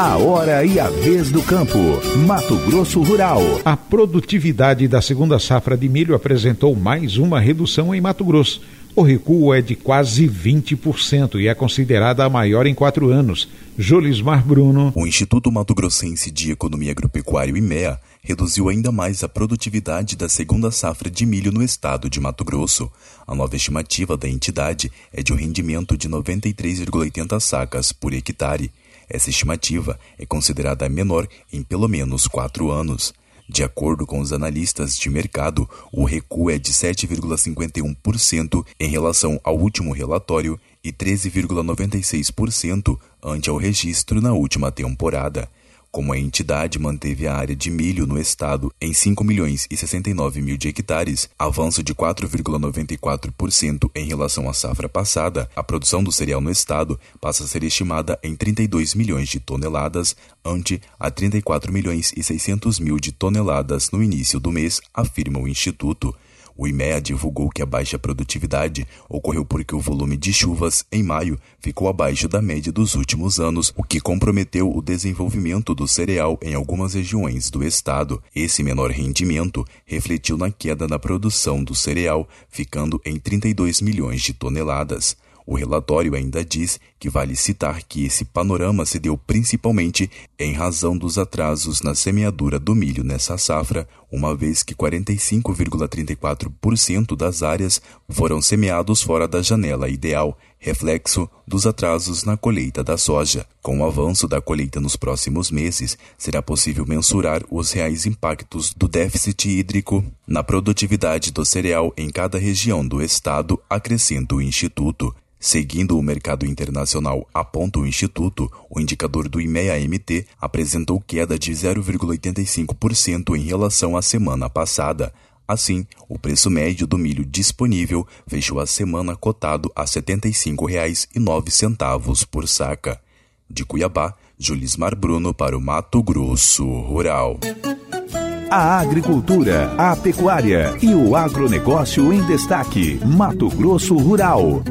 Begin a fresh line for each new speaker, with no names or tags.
A hora e a vez do campo. Mato Grosso Rural.
A produtividade da segunda safra de milho apresentou mais uma redução em Mato Grosso. O recuo é de quase 20% e é considerada a maior em quatro anos. Jolismar Bruno.
O Instituto Mato Grossense de Economia Agropecuária, IMEA, reduziu ainda mais a produtividade da segunda safra de milho no estado de Mato Grosso. A nova estimativa da entidade é de um rendimento de 93,80 sacas por hectare. Essa estimativa é considerada menor em pelo menos quatro anos. De acordo com os analistas de mercado, o recuo é de 7,51% em relação ao último relatório e 13,96% ante ao registro na última temporada como a entidade manteve a área de milho no estado em 5 milhões e 69 mil de hectares, avanço de 4,94% em relação à safra passada, a produção do cereal no estado passa a ser estimada em 32 milhões de toneladas, ante a 34 milhões e 600 mil de toneladas no início do mês, afirma o Instituto. O IMEA divulgou que a baixa produtividade ocorreu porque o volume de chuvas em maio ficou abaixo da média dos últimos anos, o que comprometeu o desenvolvimento do cereal em algumas regiões do estado. Esse menor rendimento refletiu na queda na produção do cereal, ficando em 32 milhões de toneladas. O relatório ainda diz que vale citar que esse panorama se deu principalmente em razão dos atrasos na semeadura do milho nessa safra, uma vez que 45,34% das áreas foram semeados fora da janela ideal, reflexo dos atrasos na colheita da soja. Com o avanço da colheita nos próximos meses, será possível mensurar os reais impactos do déficit hídrico na produtividade do cereal em cada região do estado, acrescenta o Instituto. Seguindo o mercado internacional, aponta o Instituto, o indicador do IMEA-MT apresentou queda de 0,85% em relação à semana passada. Assim, o preço médio do milho disponível fechou a semana cotado a R$ 75,09 por saca. De Cuiabá, Julismar Bruno para o Mato Grosso Rural.
A agricultura, a pecuária e o agronegócio em destaque. Mato Grosso Rural.